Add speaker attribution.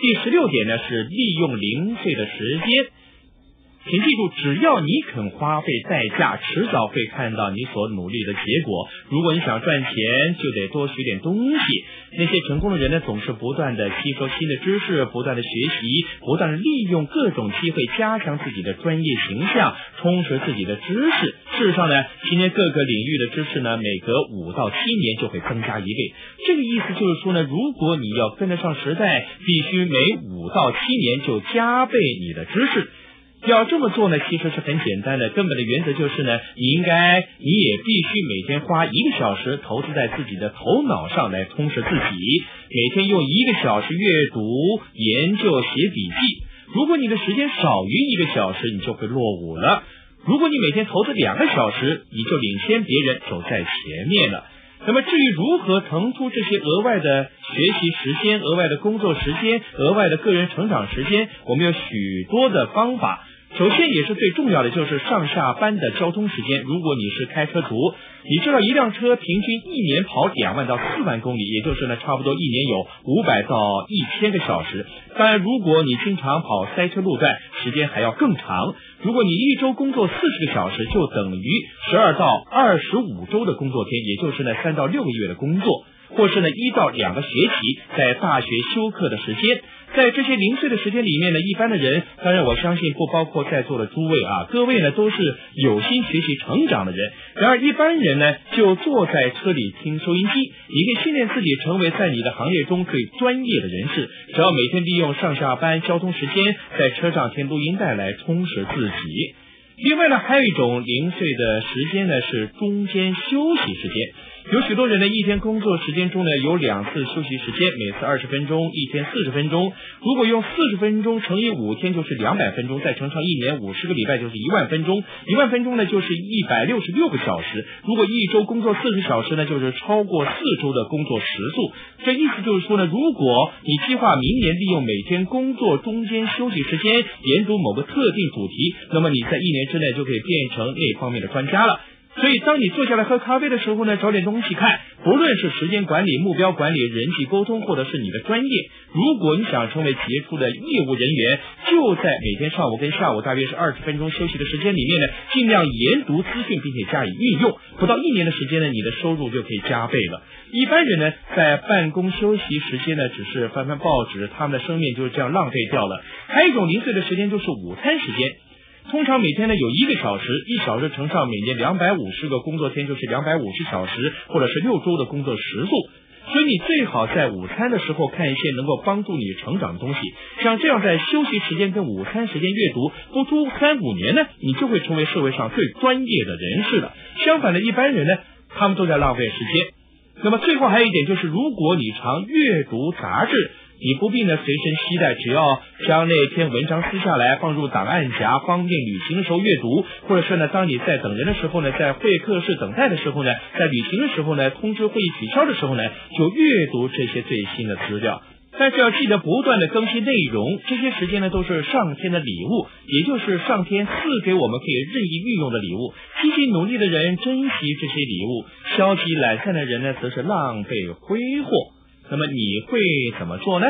Speaker 1: 第十六点呢是利用零碎的时间。请记住，只要你肯花费代价，迟早会看到你所努力的结果。如果你想赚钱，就得多学点东西。那些成功的人呢，总是不断的吸收新的知识，不断的学习，不断的利用各种机会加强自己的专业形象，充实自己的知识。事实上呢，今天各个领域的知识呢，每隔五到七年就会增加一倍。这个意思就是说呢，如果你要跟得上时代，必须每五到七年就加倍你的知识。要这么做呢，其实是很简单的。根本的原则就是呢，你应该，你也必须每天花一个小时投资在自己的头脑上来充实自己。每天用一个小时阅读、研究、写笔记。如果你的时间少于一个小时，你就会落伍了。如果你每天投资两个小时，你就领先别人，走在前面了。那么至于如何腾出这些额外的学习时间、额外的工作时间、额外的个人成长时间，我们有许多的方法。首先也是最重要的，就是上下班的交通时间。如果你是开车族，你知道一辆车平均一年跑两万到四万公里，也就是呢，差不多一年有五百到一千个小时。当然，如果你经常跑塞车路段，时间还要更长。如果你一周工作四十个小时，就等于十二到二十五周的工作天，也就是呢三到六个月的工作，或是呢一到两个学期在大学休课的时间。在这些零碎的时间里面呢，一般的人，当然我相信不包括在座的诸位啊，各位呢都是有心学习成长的人。然而一般人呢，就坐在车里听收音机。你可以训练自己成为在你的行业中最专业的人士。只要每天利用上下班交通时间，在车上听录音带来充实自己。另外呢，还有一种零碎的时间呢，是中间休息时间。有许多人呢，一天工作时间中呢，有两次休息时间，每次二十分钟，一天四十分钟。如果用四十分钟乘以五天，就是两百分钟，再乘上一年五十个礼拜，就是一万分钟。一万分钟呢，就是一百六十六个小时。如果一周工作四十小时呢，就是超过四周的工作时速。这意思就是说呢，如果你计划明年利用每天工作中间休息时间研读某个特定主题，那么你在一年之内就可以变成那方面的专家了。所以，当你坐下来喝咖啡的时候呢，找点东西看。不论是时间管理、目标管理、人际沟通，或者是你的专业，如果你想成为杰出的业务人员，就在每天上午跟下午大约是二十分钟休息的时间里面呢，尽量研读资讯，并且加以运用。不到一年的时间呢，你的收入就可以加倍了。一般人呢，在办公休息时间呢，只是翻翻报纸，他们的生命就是这样浪费掉了。还有一种零碎的时间，就是午餐时间。通常每天呢有一个小时，一小时乘上每年两百五十个工作天，就是两百五十小时，或者是六周的工作时速。所以你最好在午餐的时候看一些能够帮助你成长的东西。像这样在休息时间跟午餐时间阅读，不出三五年呢，你就会成为社会上最专业的人士了。相反的一般人呢，他们都在浪费时间。那么最后还有一点就是，如果你常阅读杂志。你不必呢随身携带，只要将那篇文章撕下来放入档案夹，方便旅行的时候阅读；或者是呢，当你在等人的时候呢，在会客室等待的时候呢，在旅行的时候呢，通知会议取消的时候呢，就阅读这些最新的资料。但是要记得不断的更新内容，这些时间呢都是上天的礼物，也就是上天赐给我们可以任意运用的礼物。积极努力的人珍惜这些礼物，消极懒散的人呢，则是浪费挥霍。那么你会怎么做呢？